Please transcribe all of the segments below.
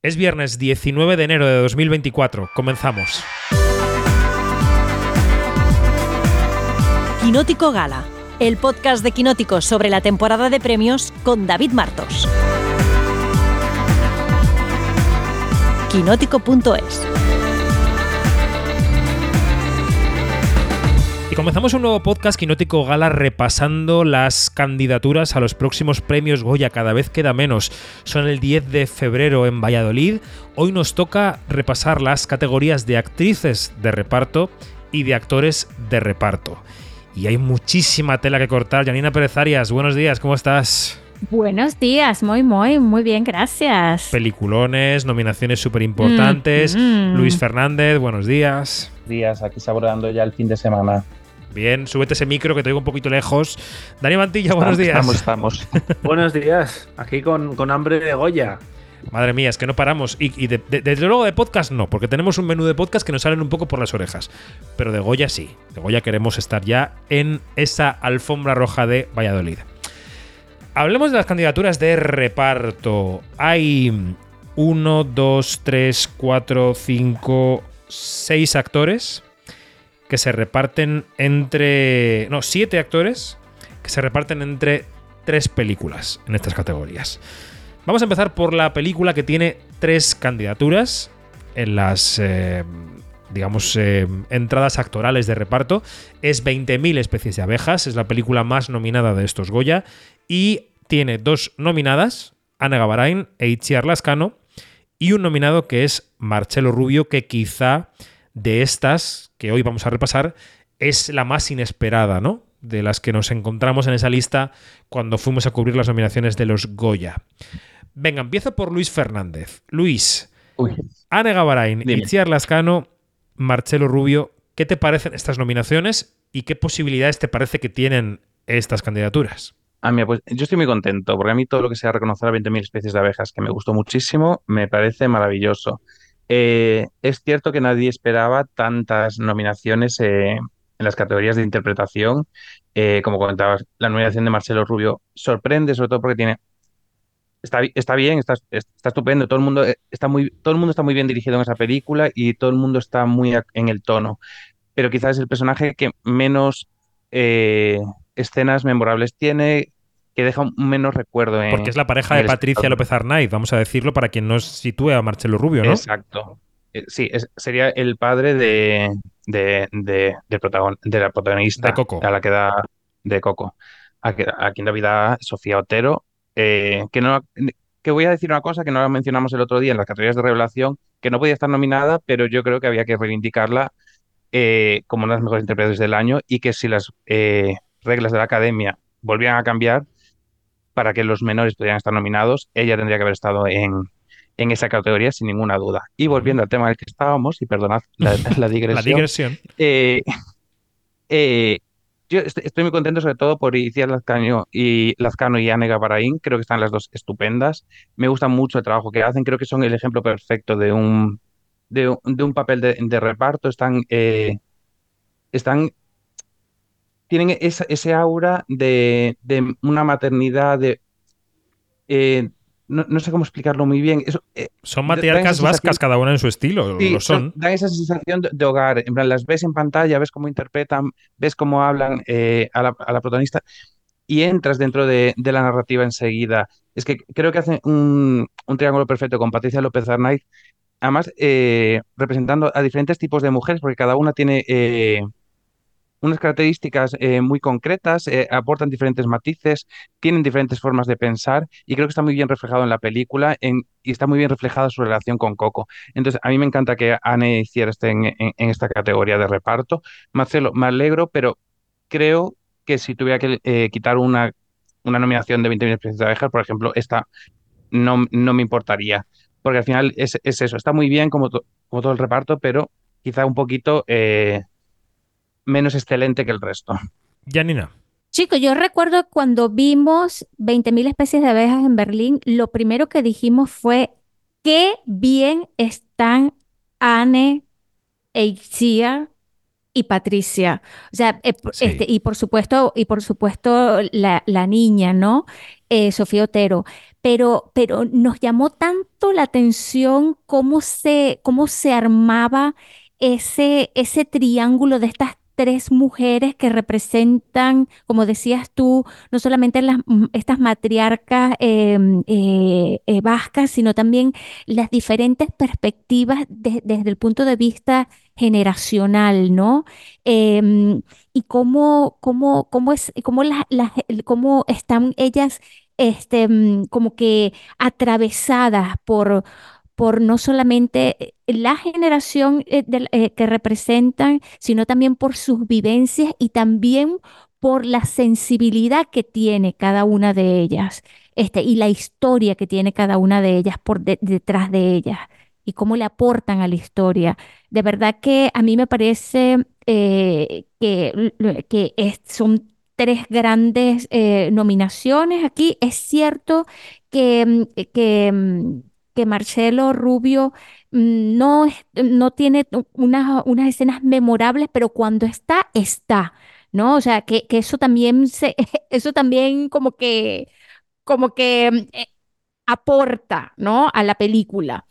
Es viernes 19 de enero de 2024. Comenzamos. Quinótico Gala, el podcast de Quinótico sobre la temporada de premios con David Martos. Quinótico.es comenzamos un nuevo podcast Quinótico Gala repasando las candidaturas a los próximos premios Goya. Cada vez queda menos. Son el 10 de febrero en Valladolid. Hoy nos toca repasar las categorías de actrices de reparto y de actores de reparto. Y hay muchísima tela que cortar. Janina Pérez Arias, buenos días, ¿cómo estás? Buenos días, muy, muy, muy bien, gracias. Peliculones, nominaciones súper importantes. Mm, mm. Luis Fernández, buenos días. Días, aquí saboreando ya el fin de semana. Bien, súbete ese micro que te oigo un poquito lejos. Dani Mantilla, buenos días. Estamos, estamos. buenos días, aquí con, hambre de Goya. Madre mía, es que no paramos. Y, desde luego de podcast no, porque tenemos un menú de podcast que nos salen un poco por las orejas. Pero de Goya sí. De Goya queremos estar ya en esa alfombra roja de Valladolid. Hablemos de las candidaturas de reparto. Hay uno, dos, tres, cuatro, cinco, seis actores que se reparten entre. No, siete actores que se reparten entre tres películas en estas categorías. Vamos a empezar por la película que tiene tres candidaturas en las. Eh, digamos, eh, entradas actorales de reparto. Es 20.000 especies de abejas, es la película más nominada de estos Goya. Y tiene dos nominadas, Ana Gavarain e Itziar Lascano, y un nominado que es Marcelo Rubio, que quizá de estas que hoy vamos a repasar es la más inesperada, ¿no? De las que nos encontramos en esa lista cuando fuimos a cubrir las nominaciones de los Goya. Venga, empiezo por Luis Fernández. Luis, Uy. Ana Gavarain, Itziar Lascano, Marcelo Rubio, ¿qué te parecen estas nominaciones y qué posibilidades te parece que tienen estas candidaturas? A mí, pues yo estoy muy contento, porque a mí todo lo que sea reconocer a 20.000 especies de abejas, que me gustó muchísimo, me parece maravilloso. Eh, es cierto que nadie esperaba tantas nominaciones eh, en las categorías de interpretación. Eh, como comentabas, la nominación de Marcelo Rubio sorprende, sobre todo porque tiene. Está, está bien, está, está, estupendo, todo el, mundo está muy, todo el mundo está muy bien dirigido en esa película y todo el mundo está muy en el tono. Pero quizás es el personaje que menos escenas memorables tiene, que deja un menos recuerdo. En, Porque es la pareja de Patricia López Arnaiz, vamos a decirlo para quien no sitúe a Marcelo Rubio, ¿no? Exacto. Eh, sí, sería el padre de, de, de, de, la protagonista. De Coco. A la que da de Coco. A, quien da vida Sofía Otero. Eh, que no que voy a decir una cosa que no mencionamos el otro día en las categorías de revelación, que no podía estar nominada, pero yo creo que había que reivindicarla eh, como una de las mejores intérpretes del año y que si las reglas de la academia volvían a cambiar, para que los menores pudieran estar nominados, ella tendría que haber estado en, en esa categoría sin ninguna duda. Y volviendo al tema del que estábamos, y perdonad la, digresión. la digresión. Eh, eh, yo estoy muy contento sobre todo por Iciar Lazcano y, Lazcano y Anega Baraín. Creo que están las dos estupendas. Me gusta mucho el trabajo que hacen. Creo que son el ejemplo perfecto de un, de, un papel de, reparto. Están, eh, están tienen ese aura de, una maternidad, de... Eh, no, sé cómo explicarlo muy bien. Eh, son matriarcas vascas, cada una en su estilo, lo son. Da esa sensación de, hogar. En plan, las ves en pantalla, ves cómo interpretan, ves cómo hablan eh, a, la, protagonista y entras dentro de, la narrativa enseguida. Es que creo que hacen un, triángulo perfecto con Patricia López Arnaiz, además representando a diferentes tipos de mujeres, porque cada una tiene unas características eh, muy concretas, eh, aportan diferentes matices, tienen diferentes formas de pensar y creo que está muy bien reflejado en la película y está muy bien reflejada su relación con Coco. Entonces, a mí me encanta que Anne hiciera este en, esta categoría de reparto. Marcelo, me alegro, pero creo que si tuviera que eh, quitar una, una nominación de 20.000 especies de abejas, por ejemplo, esta no, no me importaría, porque al final es, eso, está muy bien como, como todo el reparto, pero quizá un poquito menos excelente que el resto. Janina. Chico, yo recuerdo cuando vimos 20.000 especies de abejas en Berlín, lo primero que dijimos fue qué bien están Anne, Eitzia y Patricia. O sea, eh, este, y por supuesto, y por supuesto la, la niña, ¿no? eh, Sofía Otero, pero, pero nos llamó tanto la atención cómo se, cómo se armaba ese, ese triángulo de estas tres mujeres que representan, como decías tú, no solamente mm, estas matriarcas em, eh, eh, vascas, sino también las diferentes perspectivas de- desde el punto de vista generacional, ¿no? Em, y cómo, cómo, cómo es, cómo cómo están ellas, este, mm, como que atravesadas por por no solamente eh, la generación eh, eh, que representan, sino también por sus vivencias y también por la sensibilidad que tiene cada una de ellas, este, y la historia que tiene cada una de ellas por de- detrás de ellas y cómo le aportan a la historia. De verdad que a mí me parece que, que son tres grandes nominaciones aquí. Es cierto que, mm, que, mm, que Marcelo Rubio mm, no, no tiene unas, unas escenas memorables, pero cuando está, está, ¿no? O sea, que, que eso también se, eso también como que, como que mm, eh, aporta, ¿no? A la película.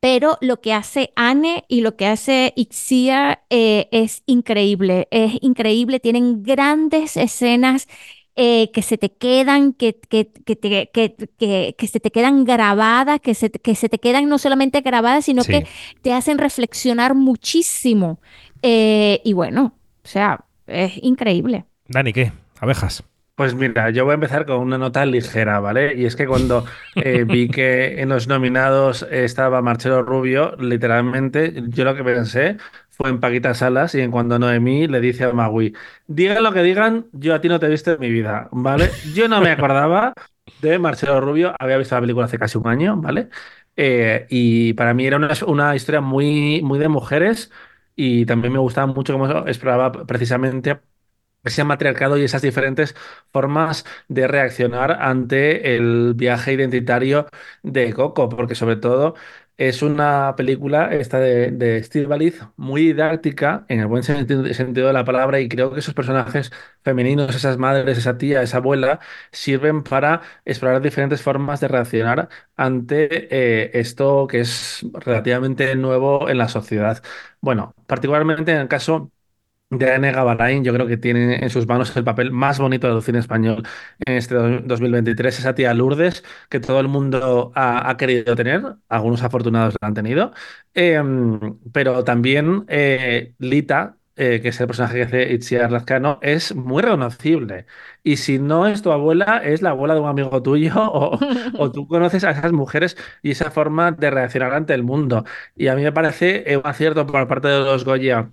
Pero lo que hace Anne y lo que hace Ixia eh, es increíble, es increíble. Tienen grandes escenas eh, que se te quedan, que, que, que, te- que, que- que se te quedan grabadas, que se, te- que se te quedan no solamente grabadas, sino Sí. que te hacen reflexionar muchísimo. Eh, y bueno, o sea, es increíble. Dani, ¿qué? Abejas. Pues mira, yo voy a empezar con una nota ligera, ¿vale? Y es que cuando eh, vi que en los nominados estaba Marcelo Rubio, literalmente yo lo que pensé fue en Paquita Salas y en cuando Noemí le dice a Magui, digan lo que digan, yo a ti no te he visto en mi vida, ¿vale? Yo no me acordaba de Marcelo Rubio, había visto la película hace casi un año, ¿vale? Eh, y para mí era una, una historia muy, muy de mujeres y también me gustaba mucho cómo exploraba precisamente ese matriarcado y esas diferentes formas de reaccionar ante el viaje identitario de Coco, porque sobre todo es una película esta de, de Estíbaliz muy didáctica en el buen sentido, sentido de la palabra y creo que esos personajes femeninos, esas madres, esa tía, esa abuela, sirven para explorar diferentes formas de reaccionar ante eh, esto que es relativamente nuevo en la sociedad. Bueno, particularmente en el caso de Anne Gabarain, yo creo que tiene en sus manos el papel más bonito del cine español en este do- 2023, esa tía Lourdes que todo el mundo ha, ha querido tener, algunos afortunados la han tenido, Em, pero también eh, Lita, eh, que es el personaje que hace Itziar Lazcano, es muy reconocible. Y si no es tu abuela, es la abuela de un amigo tuyo o, o tú conoces a esas mujeres y esa forma de reaccionar ante el mundo. Y a mí me parece eh, un acierto por parte de los Goya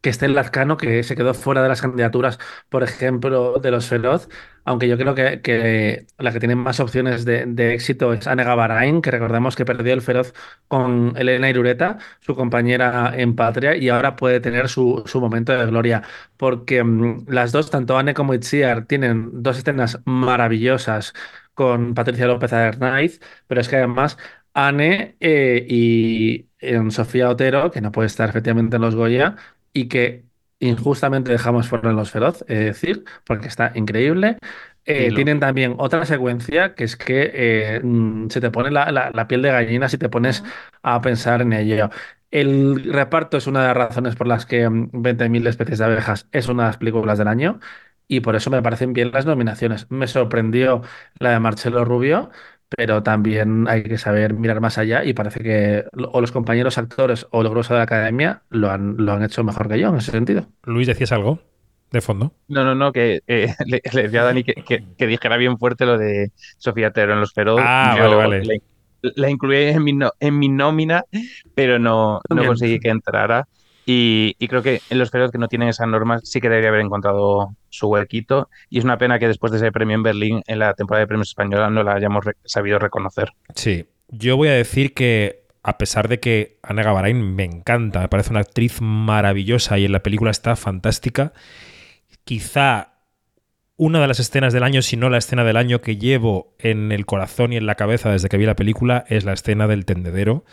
que esté Lazcano, que se quedó fuera de las candidaturas, por ejemplo, de los Feroz, aunque yo creo que, la que tiene más opciones de, éxito es Anne Gabarain, que recordemos que perdió el Feroz con Elena Irureta, su compañera en Patria, y ahora puede tener su, su momento de gloria, porque mm, las dos, tanto Anne como Itziar, tienen dos escenas maravillosas con Patricia López Arnaiz, pero es que además Anne eh, y eh, Sofía Otero, que no puede estar efectivamente en los Goya, y que injustamente dejamos fuera en los feroz, es decir, porque está increíble. Eh, tienen también otra secuencia que es que eh, mm, se te pone la, la- la piel de gallina si te pones a pensar en ello. El reparto es una de las razones por las que mm, 20.000 especies de abejas es una de las películas del año y por eso me parecen bien las nominaciones. Me sorprendió la de Marcelo Rubio, pero también hay que saber mirar más allá y parece que o los compañeros actores o el grueso de la academia lo han, lo han hecho mejor que yo en ese sentido. Luis, ¿decías algo de fondo? No, no, no, que eh, le, le decía a Dani que, que- que dijera bien fuerte lo de Sofía Tero en Los Feroz. Ah, Yo vale, vale. La, la incluí en mi, no- en mi nómina, pero no, no conseguí que entrara. Y, creo que en Los Feroz que no tienen esas normas sí que debería haber encontrado su huequito. Y es una pena que después de ese premio en Berlín, en la temporada de premios española, no la hayamos sabido reconocer. Sí. Yo voy a decir que, a pesar de que Ana Gabarain me encanta, me parece una actriz maravillosa y en la película está fantástica, quizá una de las escenas del año, si no la escena del año que llevo en el corazón y en la cabeza desde que vi la película, es la escena del tendedero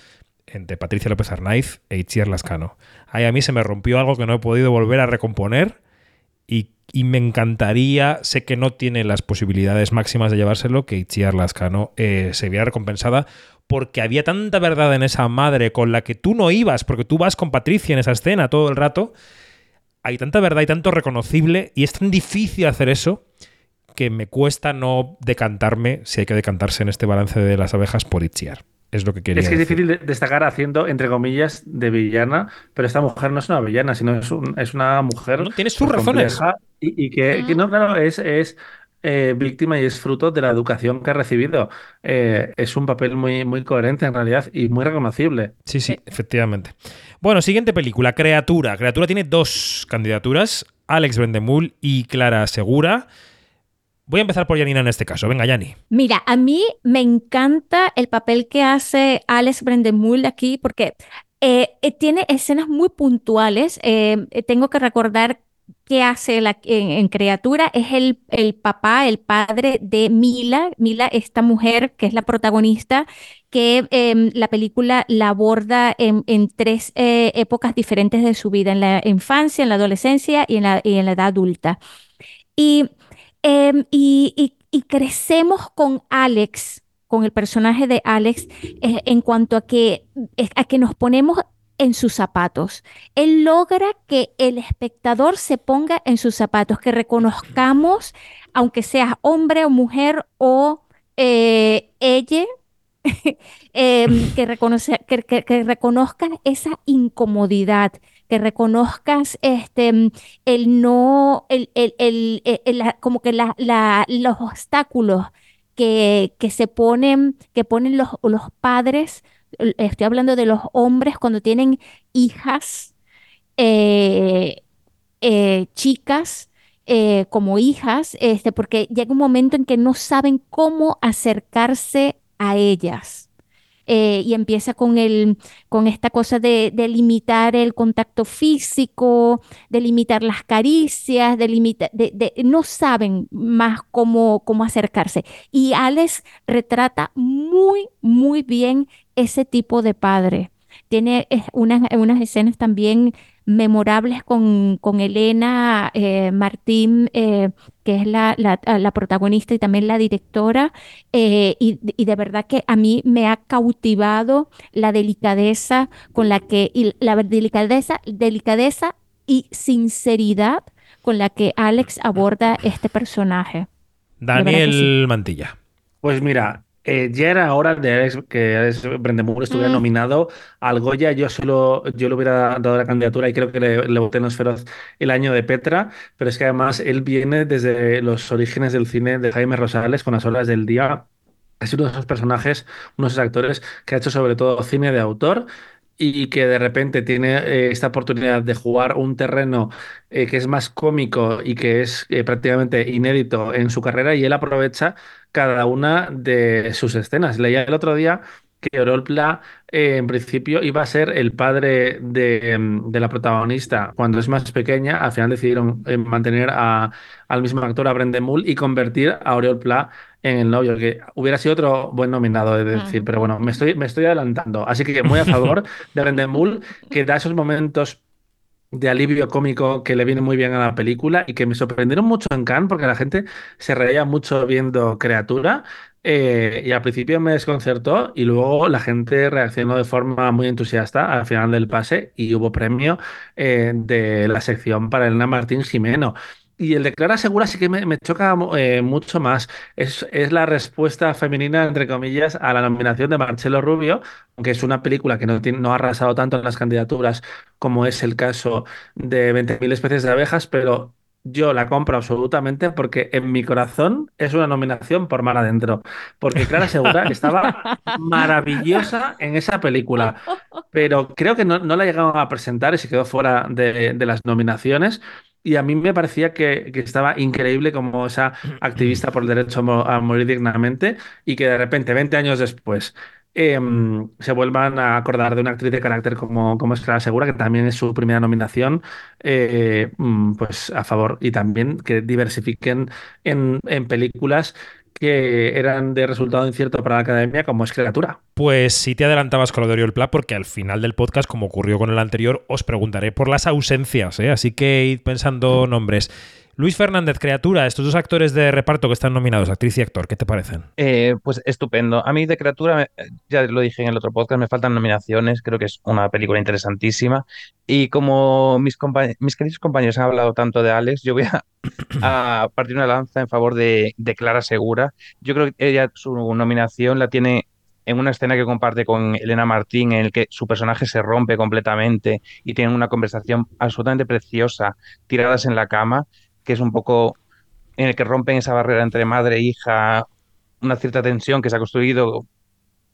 entre Patricia López Arnaiz e Itziar Lascano. Ahí a mí se me rompió algo que no he podido volver a recomponer y me encantaría, sé que no tiene las posibilidades máximas de llevárselo, que Itziar Lascano eh, se viera recompensada porque había tanta verdad en esa madre con la que tú no ibas, porque tú vas con Patricia en esa escena todo el rato. Hay tanta verdad y tanto reconocible y es tan difícil hacer eso que me cuesta no decantarme, si hay que decantarse en este balance de las abejas, por Itziar. Es lo que quería Es que es difícil de- destacar haciendo, entre comillas, de villana, pero esta mujer no es una villana, sino es, un- es una mujer No, tiene sus razones. y, y que, que no, claro, es, es eh, víctima y es fruto de la educación que ha recibido. Eh, es un papel muy, muy coherente en realidad y muy reconocible. Sí, sí, efectivamente. Bueno, siguiente película, Creatura. Creatura tiene dos candidaturas, Alex Brendemul y Clara Segura. Voy a empezar por Janina en este caso. Venga, Yani. Mira, a mí me encanta el papel que hace Alex Brendemul aquí porque eh, eh, tiene escenas muy puntuales. Eh, eh, tengo que recordar qué hace la- en, en Criatura. Es el, el papá, el padre de Mila. Mila, esta mujer que es la protagonista, que em, la película la aborda en, en tres eh, épocas diferentes de su vida, en la infancia, en la adolescencia y en la, y en la edad adulta. Y, em, y, crecemos con Alex, con el personaje de Alex, eh, en cuanto a que, a que nos ponemos en sus zapatos. Él logra que el espectador se ponga en sus zapatos, que reconozcamos, aunque seas hombre o mujer o eh, ella, em, que, reconoce- que, que- que reconozcas esa incomodidad, que reconozcas este, mm, el no, el, el- el- el- la- como que la- la- los obstáculos que, que se ponen, que ponen los, los padres, estoy hablando de los hombres cuando tienen hijas, eh, eh, chicas, eh, como hijas, este, porque llega un momento en que no saben cómo acercarse a ellas. Eh, y empieza con el, con esta cosa de, de limitar el contacto físico, de limitar las caricias, de limitar, de, de- no saben más cómo, cómo acercarse. Y Alex retrata muy, muy bien ese tipo de padre. Tiene unas, unas escenas también memorables con, con Elena eh, Martín, eh, que es la, la- la protagonista y también la directora. Eh, y, y de verdad que a mí me ha cautivado la delicadeza con la que, y la delicadeza, delicadeza y sinceridad con la que Alex aborda este personaje. Daniel Mantilla. Pues mira, eh, ya era hora de Alex- que Alex Brendemur estuviera Mm. nominado al Goya. Yo solo, yo le hubiera dado la candidatura y creo que le, le voté en los feroz el año de Petra, pero es que además él viene desde los orígenes del cine de Jaime Rosales con las horas del día. Es uno de esos personajes, uno de esos actores que ha hecho sobre todo cine de autor y que de repente tiene eh, esta oportunidad de jugar un terreno eh, que es más cómico y que es eh, prácticamente inédito en su carrera y él aprovecha cada una de sus escenas. Leía el otro día que Oriol Pla en principio iba a ser el padre de, mm, de la protagonista cuando es más pequeña. Al final decidieron mantener al mismo actor, a Brendan Mull, y convertir a Oriol Pla en el novio, que hubiera sido otro buen nominado, es decir, Ujú. pero bueno, me estoy, me estoy adelantando. Así que muy a favor de Brendan Mull, que da esos momentos de alivio cómico que le viene muy bien a la película y que me sorprendieron mucho en Cannes porque la gente se reía mucho viendo Criatura eh, y al principio me desconcertó y luego la gente reaccionó de forma muy entusiasta al final del pase y hubo premio eh, de la sección para Elena Martín Jimeno. Y el de Clara Segura sí que me, me choca eh, mucho más. Es, es la respuesta femenina, entre comillas, a la nominación de Marcelo Rubio, aunque es una película que no, tiene- no ha arrasado tanto en las candidaturas como es el caso de 20.000 especies de abejas, pero yo la compro absolutamente porque en mi corazón es una nominación por mar adentro. Porque Clara Segura estaba maravillosa en esa película, pero creo que no, no la llegaron a presentar y se quedó fuera de, de las nominaciones. Y a mí me parecía que, que estaba increíble como esa activista por el derecho a mo- a morir dignamente y que de repente, 20 años después, em, se vuelvan a acordar de una actriz de carácter como, como Segura, que también es su primera nominación, eh, mm, pues a favor. Y también que diversifiquen en, en películas que eran de resultado incierto para la academia, como es Criatura. Pues si te adelantabas con lo de Oriol Pla, porque al final del podcast, como ocurrió con el anterior, os preguntaré por las ausencias, ¿eh? así que id pensando nombres. Luis Fernández, criatura, estos dos actores de reparto que están nominados, actriz y actor, ¿qué te parecen? Eh, pues estupendo. A mí de criatura, me- ya lo dije en el otro podcast, me faltan nominaciones. Creo que es una película interesantísima. Y como mis, mis queridos compañeros han hablado tanto de Alex, yo voy a, a partir una lanza en favor de, de Clara Segura. Yo creo que ella su nominación la tiene en una escena que comparte con Elena Martín, en el que su personaje se rompe completamente y tienen una conversación absolutamente preciosa, tiradas en la cama, que es un poco en el que rompen esa barrera entre madre e hija, una cierta tensión que se ha construido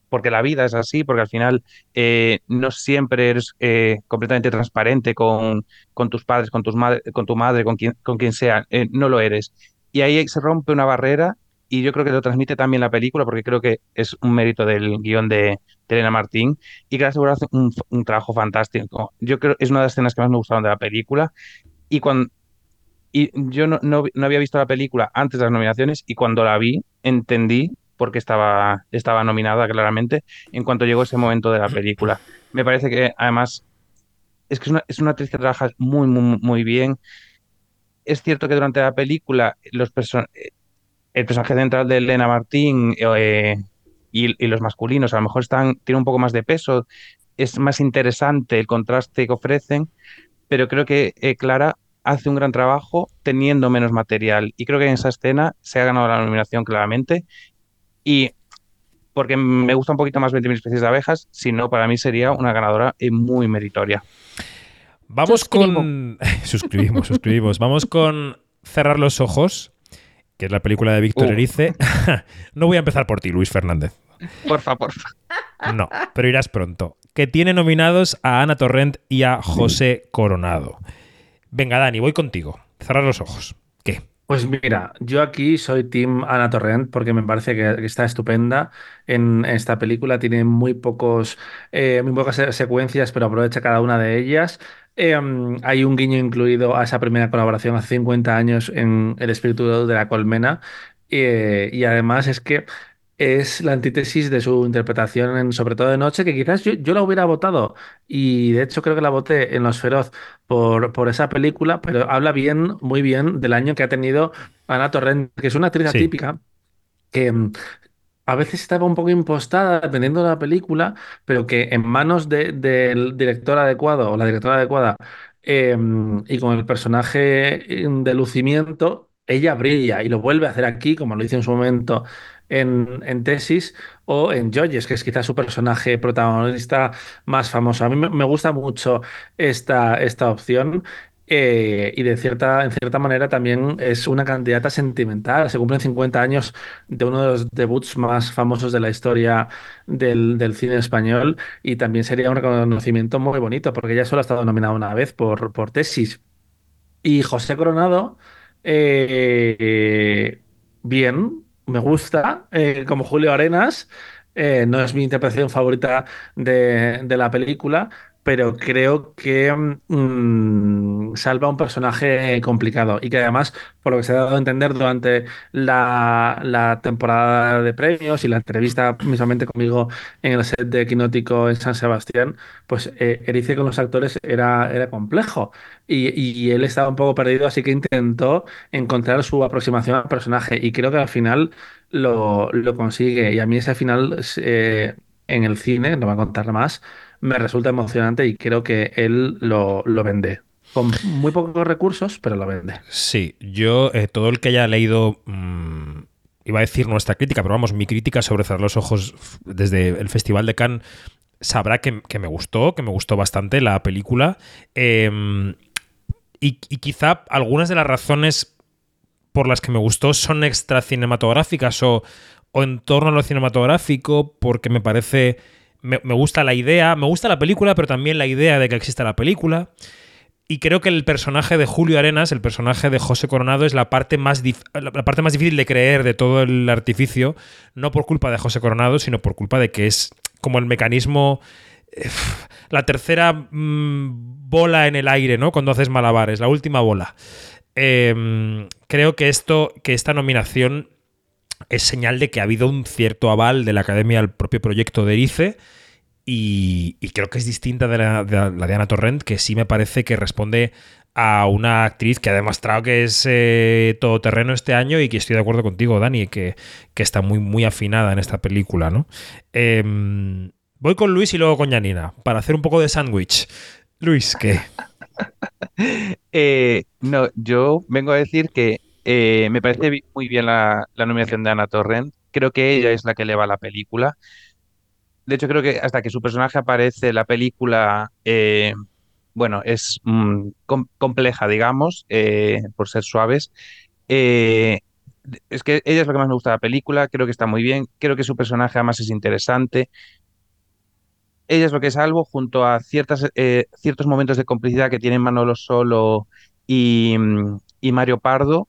porque la vida es así, porque al final eh, no siempre eres eh, completamente transparente con, con tus padres, con, tus madre, con tu madre, con quien, con quien sea, eh, no lo eres. Y ahí se rompe una barrera y yo creo que lo transmite también la película, porque creo que es un mérito del guion de, de Elena Martín y que Segura hace un, un trabajo fantástico. Yo creo que es una de las escenas que más me gustaron de la película y cuando y yo no, no, no había visto la película antes de las nominaciones y cuando la vi entendí por qué estaba, estaba nominada claramente en cuanto llegó ese momento de la película. Me parece que además es que es una, es una actriz que trabaja muy, muy, muy bien. Es cierto que durante la película los perso- el personaje central de Elena Martín eh, y, y los masculinos a lo mejor están, tienen un poco más de peso, es más interesante el contraste que ofrecen, pero creo que eh, Clara hace un gran trabajo teniendo menos material. Y creo que en esa escena se ha ganado la nominación claramente. Y porque me gusta un poquito más 20.000 especies de abejas, si no, para mí sería una ganadora eh, muy meritoria. Vamos Suscribo. con. suscribimos, suscribimos. Vamos con Cerrar los ojos, que es la película de Víctor Uh. Erice. no voy a empezar por ti, Luis Fernández. Porfa, porfa. No, pero irás pronto. Que tiene nominados a Ana Torrent y a José Coronado. Venga, Dani, voy contigo. Cerrar los ojos. ¿Qué? Pues mira, yo aquí soy Team Ana Torrent porque me parece que, está estupenda en esta película. Tiene muy pocos, eh, muy pocas se- secuencias, pero aprovecha cada una de ellas. Eh, hay un guiño incluido a esa primera colaboración hace 50 años en El espíritu de la colmena. Eh, y además es que es la antítesis de su interpretación en Sobre todo de noche, que quizás yo, yo la hubiera votado. Y de hecho creo que la voté en Los Feroz por, por esa película, pero habla bien, muy bien del año que ha tenido Ana Torrent, que es una actriz Sí. atípica que mm, a veces estaba un poco impostada dependiendo de la película, pero que en manos de- del director adecuado o la directora adecuada eh, y con el personaje mm, de lucimiento, ella brilla y lo vuelve a hacer aquí, como lo hizo en su momento en, Tesis o en Joyes, que es quizás su personaje protagonista más famoso. A mí me, gusta mucho esta, esta opción. eh, y de cierta, en cierta manera también es una candidata sentimental. Se cumplen 50 años de uno de los debuts más famosos de la historia del, del cine español y también sería un reconocimiento muy bonito porque ella solo ha estado nominada una vez por, por Tesis. Y José Coronado, eh, bien, me gusta, eh, como Julio Arenas. Eh, no es mi interpretación favorita de, de la película, pero creo que mm, salva un personaje complicado y que además, por lo que se ha dado a entender durante la, temporada de premios y la entrevista mismamente conmigo en el set de Quinótico en San Sebastián, pues eh, Erice con los actores era, era complejo y, él estaba un poco perdido, así que intentó encontrar su aproximación al personaje y creo que al final lo, lo consigue. Y a mí ese final eh, en el cine, no voy a contar más, me resulta emocionante y creo que él lo, lo vende. Con muy pocos recursos, pero lo vende. Sí, yo, eh, todo el que haya leído. mm, iba a decir nuestra crítica, pero vamos, mi crítica sobre cerrar los ojos desde el Festival de Cannes sabrá que, que me gustó, que me gustó bastante la película. Eh, y, y quizá algunas de las razones por las que me gustó son extra cinematográficas o, o en torno a lo cinematográfico, porque me parece. Me, gusta la idea, me gusta la película, pero también la idea de que exista la película. Y creo que el personaje de Julio Arenas, el personaje de José Coronado, es la parte más, la parte más difícil de creer de todo el artificio, no por culpa de José Coronado, sino por culpa de que es como el mecanismo, eh, la tercera mm, bola en el aire, ¿no? Cuando haces malabares, la última bola. Eh, creo que esto, que esta nominación es señal de que ha habido un cierto aval de la Academia al propio proyecto de Erice y, creo que es distinta de la, de Ana Torrent, que sí me parece que responde a una actriz que ha demostrado que es eh, todoterreno este año y que estoy de acuerdo contigo, Dani, que, que está muy, muy afinada en esta película, ¿no? Em, voy con Luis y luego con Janina, para hacer un poco de sándwich. Luis, ¿qué? Eh, no, yo vengo a decir que eh, me parece muy bien la, nominación de Ana Torrent. Creo que ella es la que eleva la película. De hecho, creo que hasta que su personaje aparece, la película, eh, bueno, es mm, com- compleja, digamos, eh, por ser suaves. Es que ella es lo que más me gusta de la película. Creo que está muy bien. Creo que su personaje además es interesante. Ella es lo que salvo junto a ciertas, ciertos momentos de complicidad que tienen Manolo Solo y, mm, y Mario Pardo,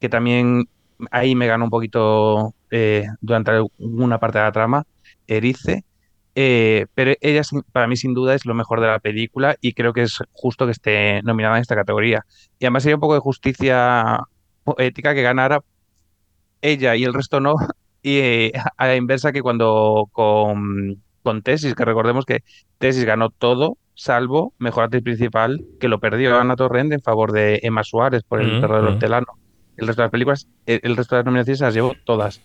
que también ahí me ganó un poquito eh, durante una parte de la trama, Erice. Eh, pero ella para mí sin duda es lo mejor de la película y creo que es justo que esté nominada en esta categoría. Y además sería un poco de justicia poética que ganara ella y el resto no, y eh, a la inversa que cuando con, con Tesis, que recordemos que Tesis ganó todo, salvo Mejor Actriz Principal, que lo perdió Ana Torrent en favor de Emma Suárez por El Mm, Perro del mm. Hortelano. El resto de las películas, el, el resto de las nominaciones se las llevó todas.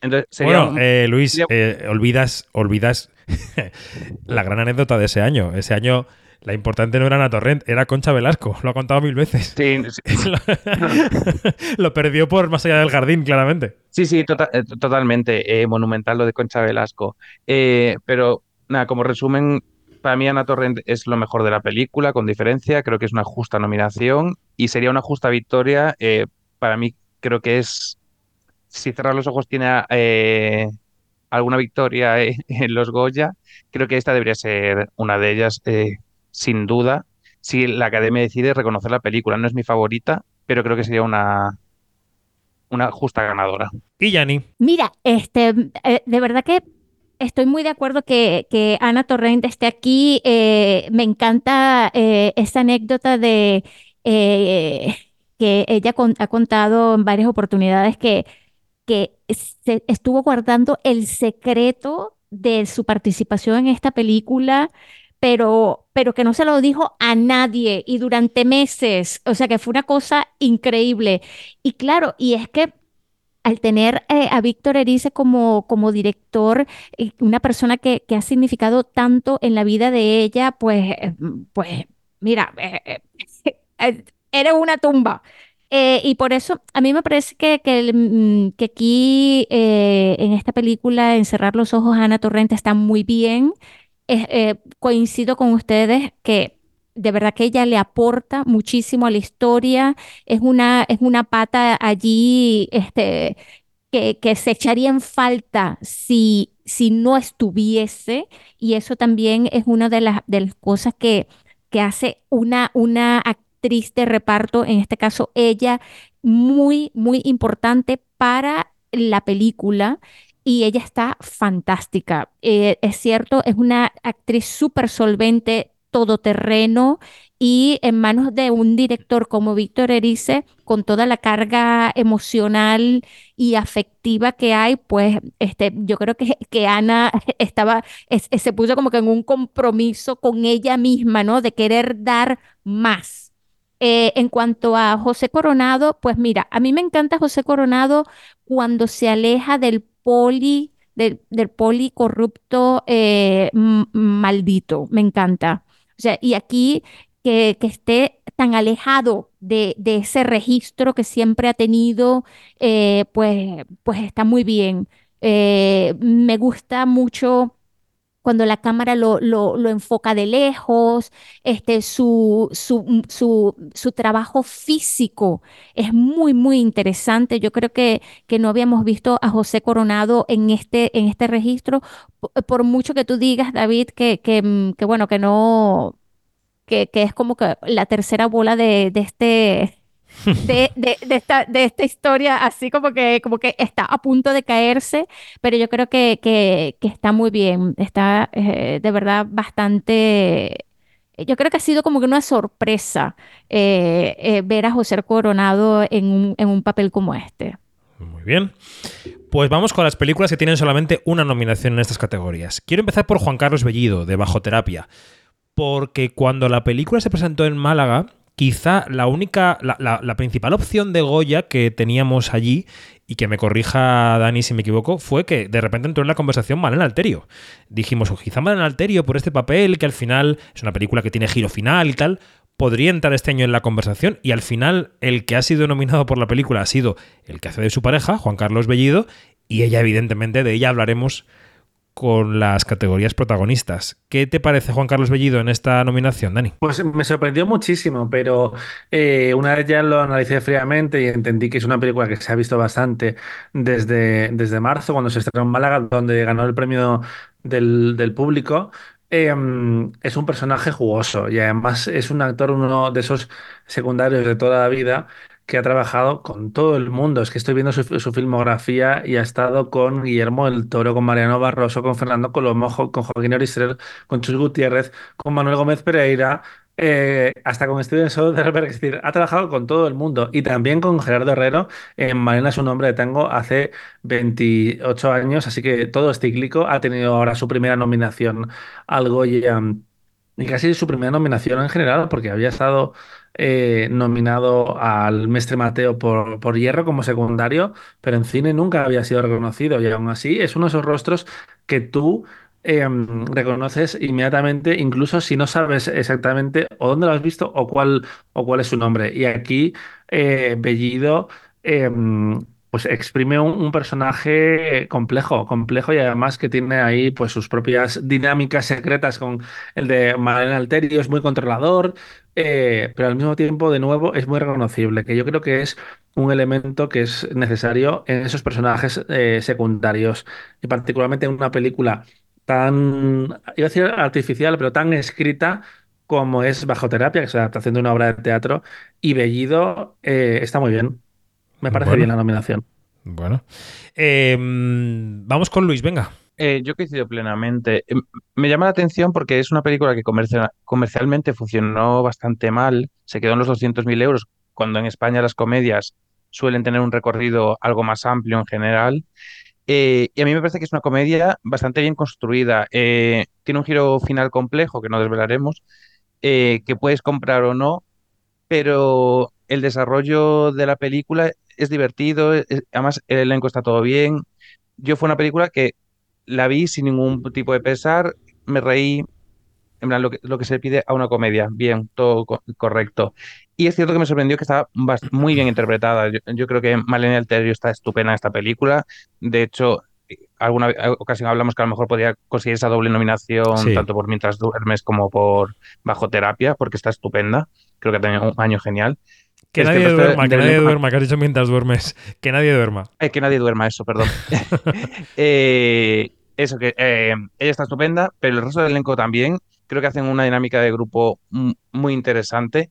Entonces, sería Bueno, un- eh, Luis, eh, olvidas, olvidas la gran anécdota de ese año. Ese año la importante no era Ana Torrent, era Concha Velasco. Lo ha contado mil veces. sí, sí, lo, lo perdió por más allá del jardín, claramente. Sí, sí, tota- eh, totalmente. eh, monumental lo de Concha Velasco. Eh, pero nada, como resumen, para mí Ana Torrent es lo mejor de la película, con diferencia. Creo que es una justa nominación y sería una justa victoria. eh, para mí creo que es, si cerrar los ojos tiene eh, alguna victoria eh, en los Goya, creo que esta debería ser una de ellas, eh, sin duda. Si la Academia decide reconocer la película, no es mi favorita, pero creo que sería una, una justa ganadora. Y Yanni. Mira, este, eh, de verdad que estoy muy de acuerdo que, que Ana Torrent esté aquí. eh, me encanta eh, esa anécdota de eh, que ella con- ha contado en varias oportunidades que, que se estuvo guardando el secreto de su participación en esta película. Pero, pero que no se lo dijo a nadie y durante meses, o sea que fue una cosa increíble. Y claro, y es que al tener eh, a Víctor Erice como, como director, eh, una persona que, que ha significado tanto en la vida de ella, pues, eh, pues mira, era una tumba. Eh, y por eso a mí me parece que, que, mm, que aquí eh, en esta película, en Cerrar los Ojos, Ana Torrente está muy bien. Eh, coincido con ustedes que de verdad que ella le aporta muchísimo a la historia es una, es una pata allí este, que, que se echaría en falta si, si no estuviese, y eso también es una de las, de las cosas que, que hace una, una de reparto, en este caso ella, muy, muy importante para la película. Y ella está fantástica. Eh, es cierto, es una actriz súper solvente, todoterreno, y en manos de un director como Víctor Erice, con toda la carga emocional y afectiva que hay, pues este, yo creo que, que Ana estaba, es- es- se puso como que en un compromiso con ella misma, ¿no? De querer dar más. Eh, en cuanto a José Coronado, pues mira, a mí me encanta José Coronado cuando se aleja del poli, del, poli corrupto eh, maldito, me encanta. O sea, y aquí que, esté tan alejado de, ese registro que siempre ha tenido, eh, pues, pues está muy bien. Me gusta mucho cuando la cámara lo, lo, enfoca de lejos, este, su, su, su, su trabajo físico es muy, muy interesante. Yo creo que, que no habíamos visto a José Coronado en este, en este registro, po- por mucho que tú digas, David, que, que, mm, que bueno, que no que, que es como que la tercera bola de, de este, de, de, de esta, de esta historia, así como que, como que está a punto de caerse, pero yo creo que, que, que está muy bien, está eh, de verdad bastante, yo creo que ha sido como que una sorpresa eh, eh, ver a José Coronado en un, en un papel como este. Muy bien. Pues vamos con las películas que tienen solamente una nominación en estas categorías. Quiero empezar por Juan Carlos Bellido, de Bajo Terapia. Porque cuando la película se presentó en Málaga, quizá la única, la, principal opción de Goya que teníamos allí, y que me corrija Dani si me equivoco, fue que de repente entró en la conversación Malena Alterio. Dijimos, "O quizá Malena Alterio por este papel, que al final es una película que tiene giro final y tal, podría entrar este año en la conversación. Y al final, el que ha sido nominado por la película ha sido el que hace de su pareja, Juan Carlos Bellido, y ella, evidentemente, de ella hablaremos con las categorías protagonistas. ¿Qué te parece Juan Carlos Bellido en esta nominación, Dani? Pues me sorprendió muchísimo, pero eh, una vez ya lo analicé fríamente y entendí que es una película que se ha visto bastante desde, desde marzo, cuando se estrenó en Málaga, donde ganó el premio del, público. Eh, es un personaje jugoso y además es un actor, uno de esos secundarios de toda la vida que ha trabajado con todo el mundo. Es que estoy viendo su, filmografía y ha estado con Guillermo del Toro, con Mariano Barroso, con Fernando Colomojo, con Joaquín Oristrel, con Chus Gutiérrez, con Manuel Gómez Pereira, eh, hasta con Steven Soderbergh. Es decir, ha trabajado con todo el mundo y también con Gerardo Herrero en Malena es un hombre de tango hace 28 años, así que todo es cíclico. Ha tenido ahora su primera nominación al Goya y casi su primera nominación en general, porque había estado eh, nominado al Mestre Mateo por, por Hierro como secundario, pero en cine nunca había sido reconocido y aún así es uno de esos rostros que tú eh, reconoces inmediatamente, incluso si no sabes exactamente o dónde lo has visto o cuál, o cuál es su nombre. Y aquí eh, Bellido eh, pues exprime un, un personaje complejo, complejo y además que tiene ahí pues sus propias dinámicas secretas con el de Malena Alterio, es muy controlador, eh, pero al mismo tiempo, de nuevo, es muy reconocible, que yo creo que es un elemento que es necesario en esos personajes eh, secundarios, y particularmente en una película tan, iba a decir artificial, pero tan escrita como es Bajo Terapia, que es la adaptación de una obra de teatro, y Bellido eh, está muy bien. Me parece Bueno. bien la nominación. Bueno. Eh, vamos con Luis, venga. Eh, yo coincido plenamente. Em, Me llama la atención porque es una película que comercia- comercialmente funcionó bastante mal, se quedó en los 200.000 euros, cuando en España las comedias suelen tener un recorrido algo más amplio en general. Eh, y a mí me parece que es una comedia bastante bien construida. Eh, tiene un giro final complejo que no desvelaremos, eh, que puedes comprar o no, pero el desarrollo de la película es divertido, es- además el elenco está todo bien. Yo fue una película que la vi sin ningún tipo de pesar, me reí, en plan, lo que, lo que se pide a una comedia, bien, todo co- correcto. Y es cierto que me sorprendió que estaba muy bien interpretada. Yo, yo creo que Malena Alterio está estupenda en esta película. De hecho, alguna ocasión hablamos que a lo mejor podría conseguir esa doble nominación, Sí. tanto por Mientras duermes como por Bajo Terapia, porque está estupenda. Creo que ha tenido un año genial. Que Es que nadie duerma, que del nadie duerma, que has dicho mientras duermes. Que nadie duerma. Eh, que nadie duerma, eso, perdón. Eh, eso, que eh, ella está estupenda, pero el resto del elenco también. Creo que hacen una dinámica de grupo muy interesante.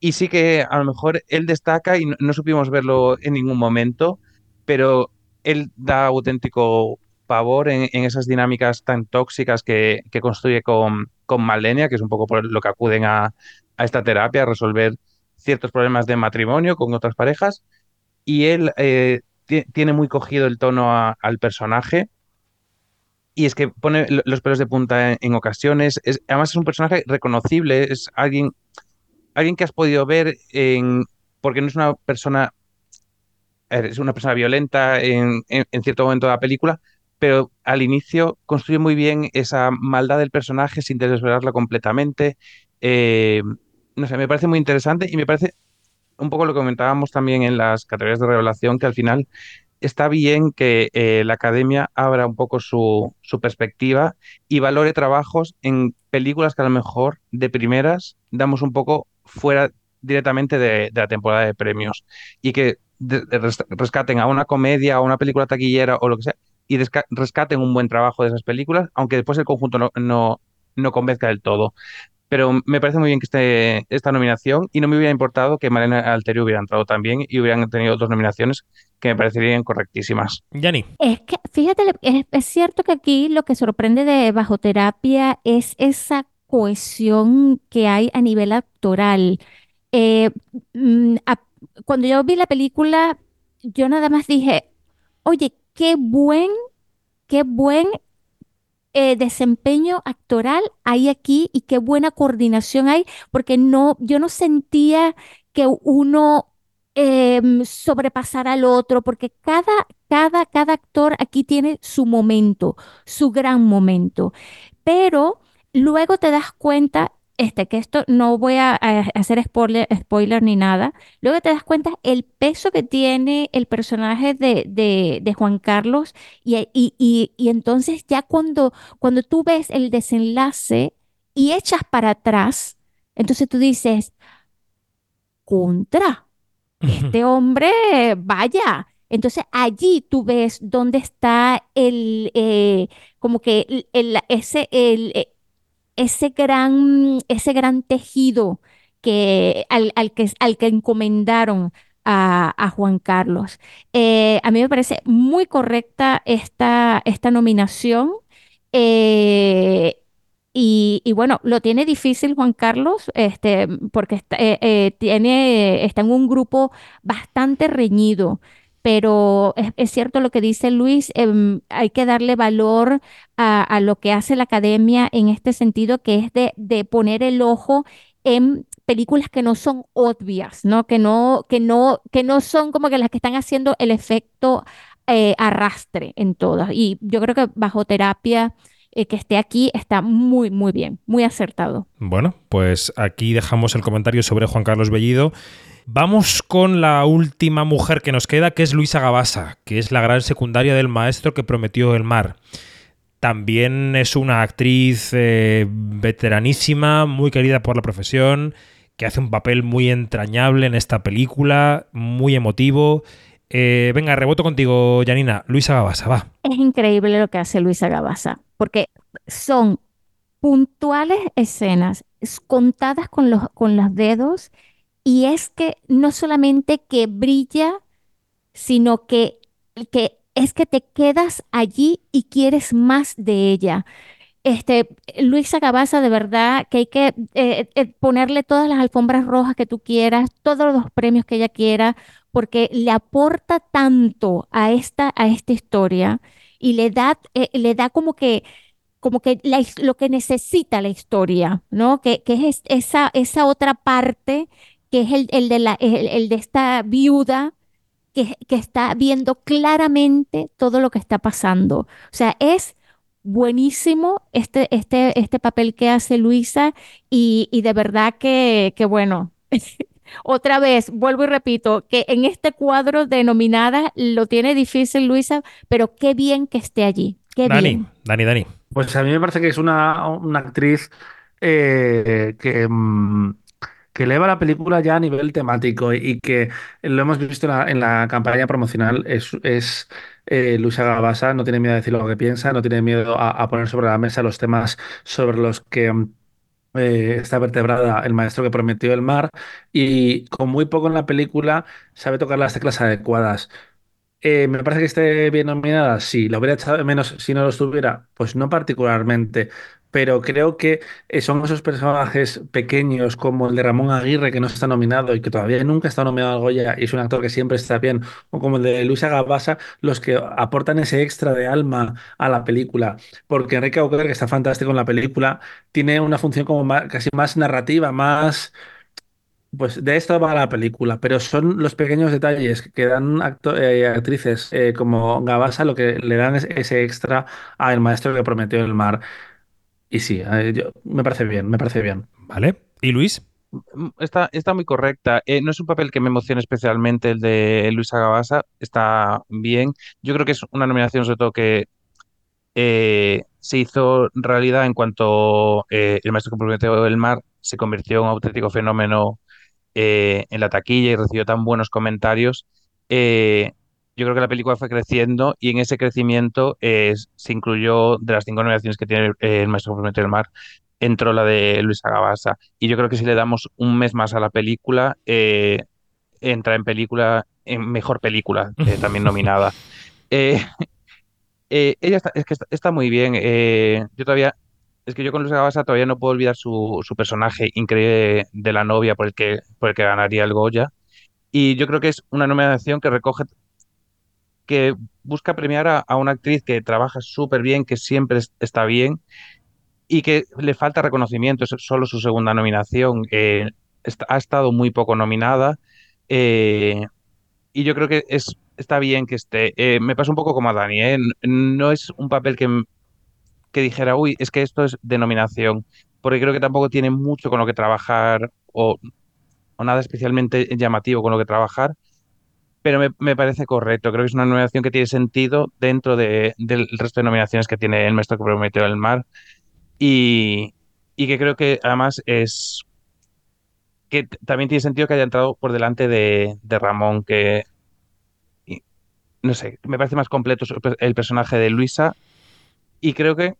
Y sí que a lo mejor él destaca y no, supimos verlo en ningún momento, pero él da auténtico pavor en, esas dinámicas tan tóxicas que, que construye con, con Malenia, que es un poco por lo que acuden a, a esta terapia, a resolver ciertos problemas de matrimonio con otras parejas. Y él eh, tiene muy cogido el tono al personaje. Y es que pone lo- los pelos de punta en, ocasiones. Es, además es un personaje reconocible, es alguien, alguien que has podido ver en, porque no es una persona, es una persona violenta en, en- en cierto momento de la película, pero al inicio construye muy bien esa maldad del personaje sin desvelarla completamente. Eh, no sé, me parece muy interesante y me parece un poco lo que comentábamos también en las categorías de revelación, que al final está bien que eh, la academia abra un poco su, su perspectiva y valore trabajos en películas que a lo mejor de primeras damos un poco fuera directamente de, la temporada de premios y que rescaten a una comedia, a una película taquillera o lo que sea y rescaten un buen trabajo de esas películas, aunque después el conjunto no, no, no convenzca del todo. Pero me parece muy bien que esté esta nominación y no me hubiera importado que Malena Alterio hubiera entrado también y hubieran tenido dos nominaciones que me parecerían correctísimas. Yanni. Es que, fíjate, es, es cierto que aquí lo que sorprende de Bajo Terapia es esa cohesión que hay a nivel actoral. Eh, mm, a- cuando yo vi la película, yo nada más dije, oye, qué buen, qué buen eh, desempeño actoral hay aquí y qué buena coordinación hay, porque no, yo no sentía que uno em, sobrepasara al otro, porque cada, cada, cada actor aquí tiene su momento, su gran momento, pero luego te das cuenta este, que esto no voy a, a hacer spoiler, spoiler ni nada. Luego te das cuenta el peso que tiene el personaje de, de- de Juan Carlos y, y- y- y entonces ya cuando, cuando tú ves el desenlace y echas para atrás, entonces tú dices, contra, este hombre, vaya. Entonces allí tú ves dónde está el, eh, como que el, el- ese, el, ese gran, ese gran tejido que, al, al que, al que encomendaron a, Juan Carlos. Eh, a mí me parece muy correcta esta, esta nominación. eh, y, bueno, lo tiene difícil Juan Carlos, este, porque eh, tiene, está en un grupo bastante reñido. Pero es, cierto lo que dice Luis, em, hay que darle valor a, a lo que hace la academia en este sentido, que es de, de poner el ojo en películas que no son obvias, ¿no? Que no, que no, que no son como que las que están haciendo el efecto eh, arrastre en todas. Y yo creo que bajo terapia eh, que esté aquí está muy, muy bien, muy acertado. Bueno, pues aquí dejamos el comentario sobre Juan Carlos Bellido. Vamos con la última mujer que nos queda, que es Luisa Gabasa, que es la gran secundaria del maestro que prometió el mar. También es una actriz eh, veteranísima, muy querida por la profesión, que hace un papel muy entrañable en esta película, muy emotivo. Eh, venga, reboto contigo, Janina. Luisa Gabasa, va. Es increíble lo que hace Luisa Gabasa, porque son puntuales escenas es- contadas con los, con los dedos y es que no solamente que brilla, sino que, que es que te quedas allí y quieres más de ella. Este, Luisa Gabasa, de verdad que hay que eh, eh, ponerle todas las alfombras rojas que tú quieras, todos los premios que ella quiera, porque le aporta tanto a esta, a esta historia y le da, eh, le da como que, como que lo que necesita la historia, ¿no? Que, que es esa, esa otra parte, que es el, el de la, el, el de esta viuda que, que está viendo claramente todo lo que está pasando. O sea, es buenísimo este, este, este papel que hace Luisa y, y de verdad que, que bueno. Otra vez, vuelvo y repito, que en este cuadro de nominadas lo tiene difícil Luisa, pero qué bien que esté allí. Qué Dani, bien. Dani, Dani. Pues a mí me parece que es una, una actriz eh, que, mm, que eleva la película ya a nivel temático y que lo hemos visto en la, campaña promocional. Es, es eh, Luisa Gabasa, no tiene miedo a decir lo que piensa, no tiene miedo a, poner sobre la mesa los temas sobre los que eh, está vertebrada el maestro que prometió el mar y con muy poco en la película sabe tocar las teclas adecuadas. Eh, me parece que esté bien nominada. Sí, lo hubiera echado de menos si no lo estuviera. Pues no particularmente. Pero creo que eh, son esos personajes pequeños como el de Ramón Aguirre, que no está nominado y que todavía nunca está nominado al Goya y es un actor que siempre está bien, o como el de Luisa Gabasa, los que aportan ese extra de alma a la película. Porque Enrique Auquer, que está fantástico en la película, tiene una función como casi más narrativa, más pues de esto va la película, pero son los pequeños detalles que dan eh, actrices eh, como Gabasa lo que le dan es- ese extra al maestro que prometió el mar. Y sí, eh, yo- me parece bien, me parece bien. ¿Vale? ¿Y Luis? Mm, Está, está muy correcta. Eh, no es un papel que me emocione especialmente el de Luisa Gabasa. Está bien. Yo creo que es una nominación sobre todo que eh, se hizo realidad en cuanto eh, El maestro que prometió el mar se convirtió en un auténtico fenómeno eh, en la taquilla y recibió tan buenos comentarios. Eh, yo creo que la película fue creciendo y en ese crecimiento eh, se incluyó de las cinco nominaciones que tiene eh, El maestro que prometió el mar entró la de Luisa Gabasa. Y yo creo que si le damos un mes más a la película, eh, entra en película, en mejor película, también nominada. Ella está, es que está, está muy bien. yo todavía, es que yo con Luisa Gabasa todavía no puedo olvidar su, su personaje increíble de la novia por el que, por el que ganaría el Goya. Y yo creo que es una nominación que recoge que busca premiar a, una actriz que trabaja súper bien, que siempre es- está bien y que le falta reconocimiento, es solo su segunda nominación. eh, ha estado muy poco nominada eh, y yo creo que es, está bien que esté. Eh, me pasa un poco como a Dani, No es un papel que, que dijera, uy, es que esto es de nominación, porque creo que tampoco tiene mucho con lo que trabajar o nada especialmente llamativo con lo que trabajar. Pero me, me parece correcto, creo que es una nominación que tiene sentido dentro de- del resto de nominaciones que tiene El Maestro que prometió el mar. Y, y que creo que además es que también tiene sentido que haya entrado por delante de, de Ramón, que no sé, me parece más completo el personaje de Luisa. Y creo que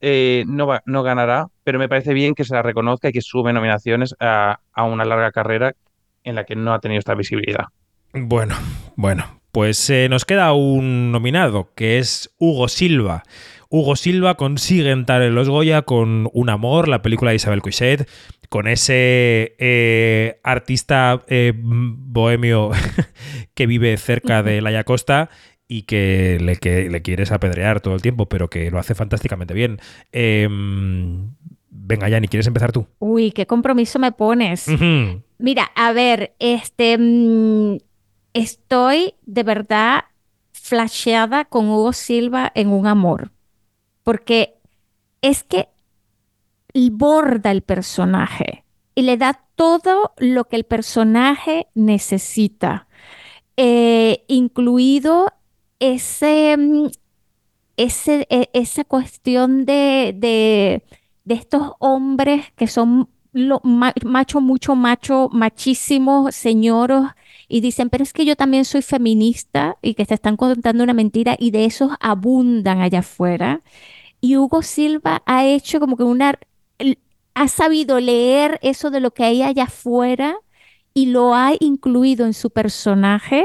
eh, no va, no ganará, pero me parece bien que se la reconozca y que sube nominaciones a, a una larga carrera en la que no ha tenido esta visibilidad. Bueno, bueno, pues eh, nos queda un nominado, que es Hugo Silva. Hugo Silva consigue entrar en los Goya con Un Amor, la película de Isabel Coixet, con ese eh, artista eh, bohemio que vive cerca de Laia Costa y que le, que le quieres apedrear todo el tiempo, pero que lo hace fantásticamente bien. Eh, venga, Yanni, ¿quieres empezar tú? Uy, qué compromiso me pones. Mira, a ver, este, mm, estoy de verdad flasheada con Hugo Silva en Un Amor, porque es que borda el personaje y le da todo lo que el personaje necesita, eh, incluido ese, mm, ese, e- esa cuestión de, de, de estos hombres que son lo, ma- macho, mucho macho, machísimos, señoros, y dicen, pero es que yo también soy feminista y que te están contando una mentira, y de esos abundan allá afuera. Y Hugo Silva ha hecho como que una, ha sabido leer eso de lo que hay allá afuera y lo ha incluido en su personaje,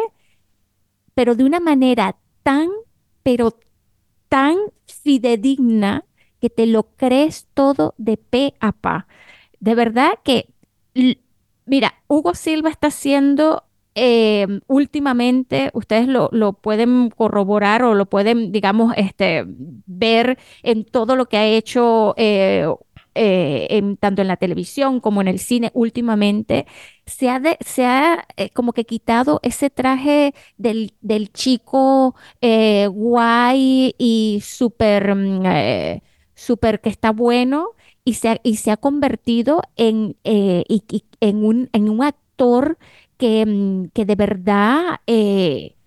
pero de una manera tan, pero tan fidedigna que te lo crees todo de pe a pa. De verdad que, mira, Hugo Silva está haciendo eh, últimamente, ustedes lo, lo pueden corroborar o lo pueden, digamos, este, ver en todo lo que ha hecho, eh, eh, tanto en la televisión como en el cine últimamente, se ha, se ha como que quitado ese traje del, del chico guay y súper, mm, súper que está bueno y se ha, y se ha convertido en, y- en un, en un actor que, mm, que de verdad eh,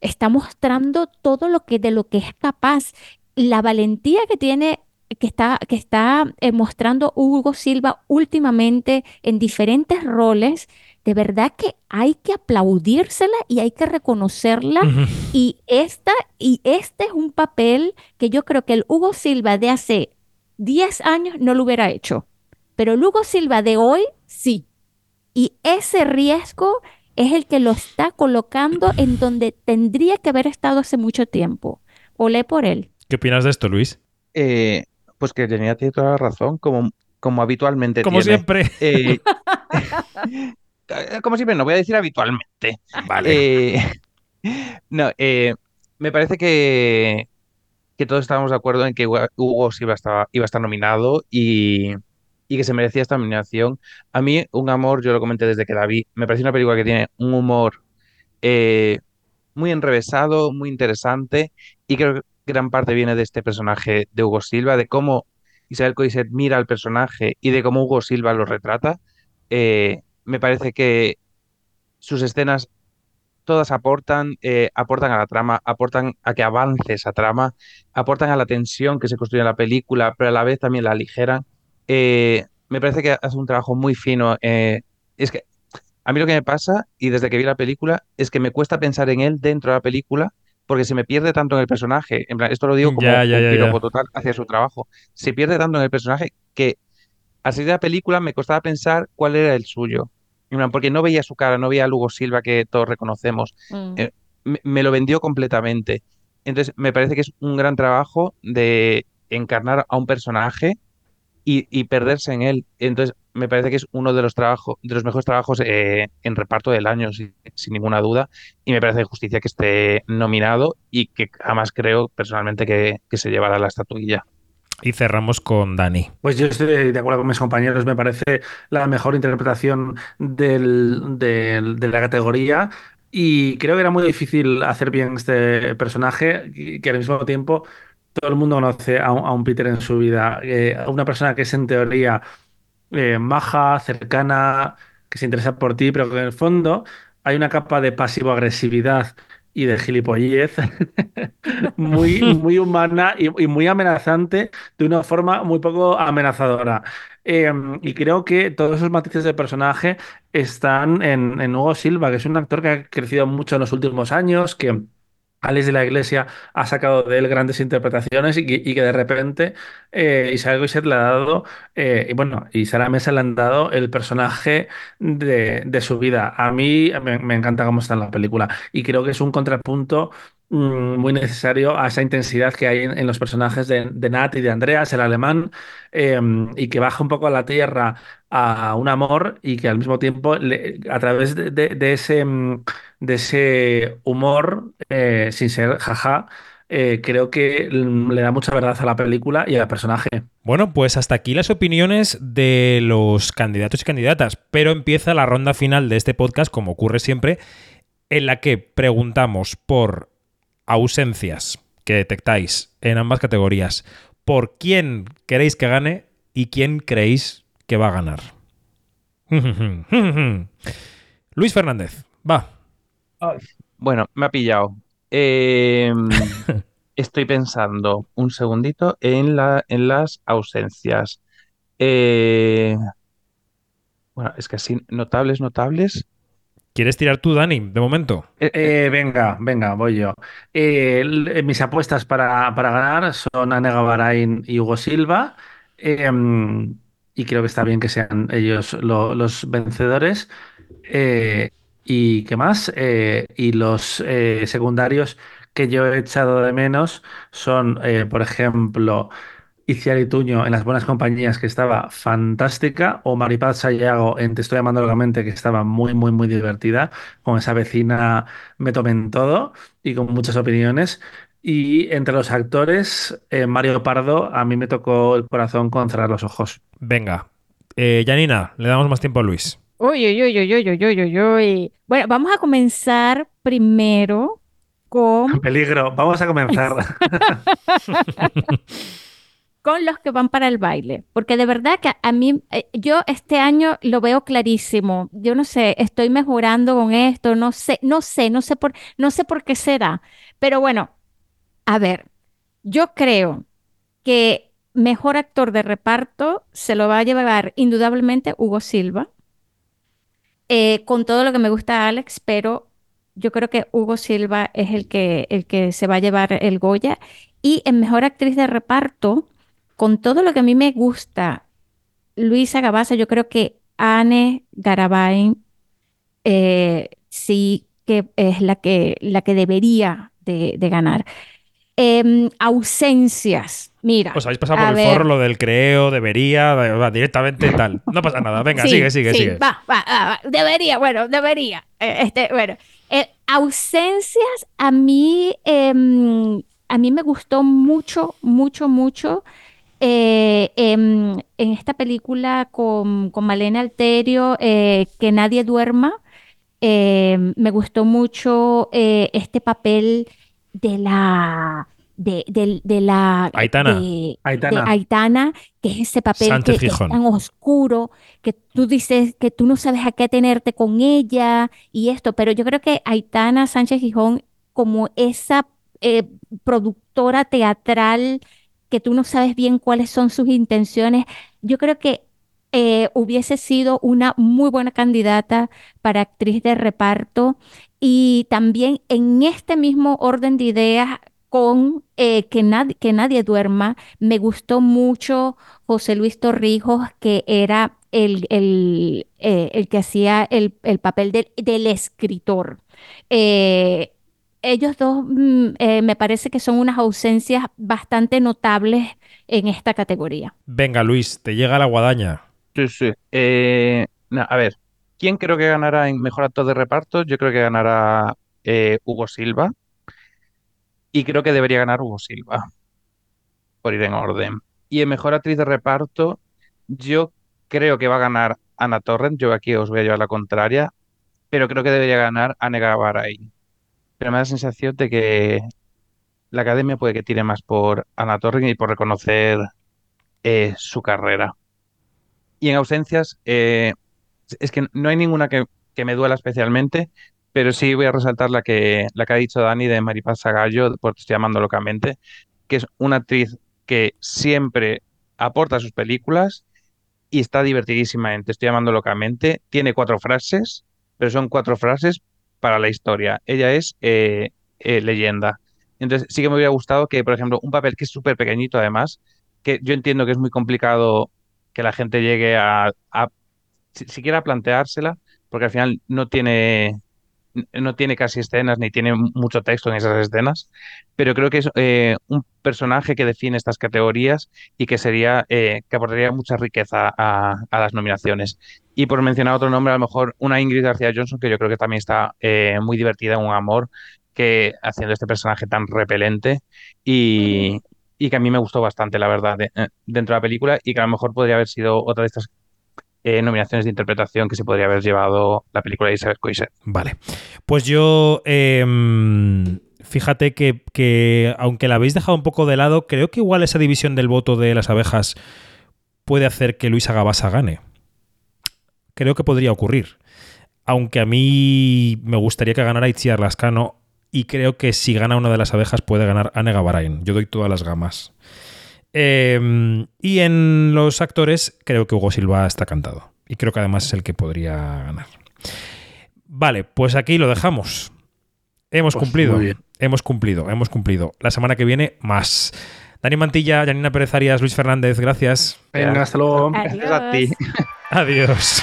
está mostrando todo lo que de lo que es capaz, la valentía que tiene, que está, que está eh, mostrando Hugo Silva últimamente en diferentes roles. De verdad que hay que aplaudírsela y hay que reconocerla. Y esta, y este es un papel que yo creo que el Hugo Silva de hace 10 años no lo hubiera hecho. Pero el Hugo Silva de hoy sí. Y ese riesgo es el que lo está colocando en donde tendría que haber estado hace mucho tiempo. Olé por él. ¿Qué opinas de esto, Luis? Eh, pues que tiene toda la razón, como, como habitualmente Como tiene. siempre. Eh, como siempre, no voy a decir habitualmente. Vale. Eh, no, eh, me parece que, que todos estábamos de acuerdo en que Hugo iba a estar, iba a estar nominado y, y que se merecía esta nominación. A mí, Un Amor, yo lo comenté desde que la vi, me parece una película que tiene un humor eh, muy enrevesado, muy interesante y creo que gran parte viene de este personaje de Hugo Silva, de cómo Isabel Coixet mira al personaje y de cómo Hugo Silva lo retrata. Eh, me parece que sus escenas todas aportan, eh, aportan a la trama, aportan a que avance esa trama, aportan a la tensión que se construye en la película, pero a la vez también la aligeran. Eh, me parece que hace un trabajo muy fino. eh, es que a mí lo que me pasa, y desde que vi la película, es que me cuesta pensar en él dentro de la película porque se me pierde tanto en el personaje. En plan, esto lo digo como Ya, ya, un piropo total hacia su trabajo. Se pierde tanto en el personaje que al salir de la película me costaba pensar cuál era el suyo. En plan, porque no veía su cara, no veía a Lugo Silva que todos reconocemos. Mm. Eh, me, me lo vendió completamente. Entonces, me parece que es un gran trabajo de encarnar a un personaje y, y perderse en él. Entonces, me parece que es uno de los trabajos, de los mejores trabajos eh, en reparto del año, sin, sin ninguna duda. Y me parece de justicia que esté nominado y que jamás creo personalmente que, que se llevará la estatuilla. Y cerramos con Dani. Pues yo estoy de acuerdo con mis compañeros, me parece la mejor interpretación del- del- de la categoría y creo que era muy difícil hacer bien este personaje y que al mismo tiempo todo el mundo conoce a un, a un Peter en su vida, eh, a una persona que es en teoría eh, maja, cercana, que se interesa por ti, pero que en el fondo hay una capa de pasivo-agresividad y de gilipollez muy, muy humana y, y muy amenazante de una forma muy poco amenazadora. Eh, y creo que todos esos matices del personaje están en, en Hugo Silva, que es un actor que ha crecido mucho en los últimos años, que Alex de la Iglesia ha sacado de él grandes interpretaciones y que, y que de repente eh, Isabel Coixet le ha dado, eh, y bueno, y Sara Mesa le han dado el personaje de, de su vida. A mí me, me encanta cómo está en la película y creo que es un contrapunto muy necesario a esa intensidad que hay en, los personajes de, de Nat y de Andreas, el alemán, eh, y que baja un poco a la tierra a un amor y que al mismo tiempo a través de ese, mm, de ese humor, eh, sin ser jaja, eh, creo que mm, le da mucha verdad a la película y al personaje. Bueno, pues hasta aquí las opiniones de los candidatos y candidatas, pero empieza la ronda final de este podcast, como ocurre siempre, en la que preguntamos por ausencias que detectáis en ambas categorías, por quién queréis que gane y quién creéis que va a ganar. Luis Fernández, va. Bueno, me ha pillado. Eh, estoy pensando un segundito en la, en las ausencias. Eh, bueno, es que así, notables, notables. ¿Quieres tirar tú, Dani, de momento? Eh, eh, venga, venga, voy yo. Eh, mis apuestas para, para ganar son Anne Gavarain y Hugo Silva. Eh, y creo que está bien que sean ellos lo- los vencedores. ¿y qué más? Y los secundarios que yo he echado de menos son, por ejemplo, Iciar Ituño en Las Buenas Compañías, que estaba fantástica, o Maripaz Sayago en Te estoy amando locamente, que estaba muy, muy, muy divertida, con esa vecina me tomen todo y con muchas opiniones. Y entre los actores, eh, Mario Pardo, a mí me tocó el corazón con cerrar los ojos. Venga, eh, Janina, le damos más tiempo a Luis. Uy, uy, uy, uy, uy, uy, uy, uy. Bueno, vamos a comenzar primero con... Peligro, vamos a comenzar. con los que van para el baile, porque de verdad que a mí, eh, yo este año lo veo clarísimo. Yo no sé, estoy mejorando con esto, no sé, no sé, no sé por, no sé por qué será. Pero bueno, a ver, yo creo que mejor actor de reparto se lo va a llevar indudablemente Hugo Silva. eh, con todo lo que me gusta Alex, pero yo creo que Hugo Silva es el que, el que se va a llevar el Goya. Y en mejor actriz de reparto, con todo lo que a mí me gusta, Luisa Gabasa, yo creo que Anne Garabay eh, sí que es la que, la que debería de, de ganar. Em, ausencias, mira. Os habéis pasado por el ver. forro lo del creo, debería, va, directamente tal. No pasa nada. Venga, Sí, sigue, sigue, sí, sigue. Va, va, va, va. Debería, bueno, debería. Eh, este, bueno, Eh, ausencias a mí, em, a mí me gustó mucho, mucho, mucho eh, em, en esta película con, con Malena Alterio, eh, Que nadie duerma. Eh, me gustó mucho eh, este papel de la de, de- de la Aitana. de- Aitana. de Aitana, que es ese papel que, que es tan oscuro, que tú dices que tú no sabes a qué tenerte con ella y esto, pero yo creo que Aitana Sánchez Gijón, como esa eh, productora teatral que tú no sabes bien cuáles son sus intenciones, yo creo que eh, hubiese sido una muy buena candidata para actriz de reparto y también en este mismo orden de ideas con eh, que, nadie, que nadie duerma, me gustó mucho José Luis Torrijos, que era el, el, eh, el que hacía el, el papel del- escritor. Ellos dos mm, eh, me parece que son unas ausencias bastante notables en esta categoría. Venga, Luis, te llega la guadaña. Sí, sí. Eh, no, a ver, ¿quién creo que ganará en mejor actor de reparto? Yo creo que ganará eh, Hugo Silva y creo que debería ganar Hugo Silva, por ir en orden. Y en mejor actriz de reparto, yo creo que va a ganar Ana Torrent. Yo aquí os voy a llevar la contraria, pero creo que debería ganar Anne Gabaray. Pero me da la sensación de que la academia puede que tire más por Ana Torrent y por reconocer eh, su carrera. Y en ausencias, eh, es que no hay ninguna que, que me duela especialmente, pero sí voy a resaltar la que, la que ha dicho Dani de Maripaz Gallo, por estoy llamando locamente, que es una actriz que siempre aporta sus películas y está divertidísima Te estoy llamando locamente. Tiene cuatro frases, pero son cuatro frases para la historia. Ella es eh, eh, leyenda. Entonces sí que me hubiera gustado que, por ejemplo, un papel que es súper pequeñito además, que yo entiendo que es muy complicado que la gente llegue a, a si- siquiera planteársela, porque al final no tiene, no tiene casi escenas ni tiene mucho texto en esas escenas, pero creo que es eh, un personaje que define estas categorías y que sería, eh, que aportaría mucha riqueza a, a las nominaciones. Y por mencionar otro nombre, a lo mejor una Ingrid García Johnson, que yo creo que también está eh, muy divertida en un amor, que haciendo este personaje tan repelente y, y que a mí me gustó bastante, la verdad, de- dentro de la película y que a lo mejor podría haber sido otra de estas eh, nominaciones de interpretación que se podría haber llevado la película de Isabel Coixet. Vale. Pues yo. em, fíjate que, que, aunque la habéis dejado un poco de lado, creo que igual esa división del voto de las abejas puede hacer que Luisa Gabasa gane. Creo que podría ocurrir. Aunque a mí me gustaría que ganara Itziar Lascano. Y creo que si gana una de las abejas puede ganar Anne Gavarain. Yo doy todas las gamas. Em, y en los actores creo que Hugo Silva está cantado. Y creo que además es el que podría ganar. Vale, pues aquí lo dejamos. Hemos Pues cumplido. muy bien. Hemos cumplido, hemos cumplido. La semana que viene, más. Dani Mantilla, Janina Pérez Arias, Luis Fernández, gracias. Venga, hasta luego. Gracias a ti. Adiós.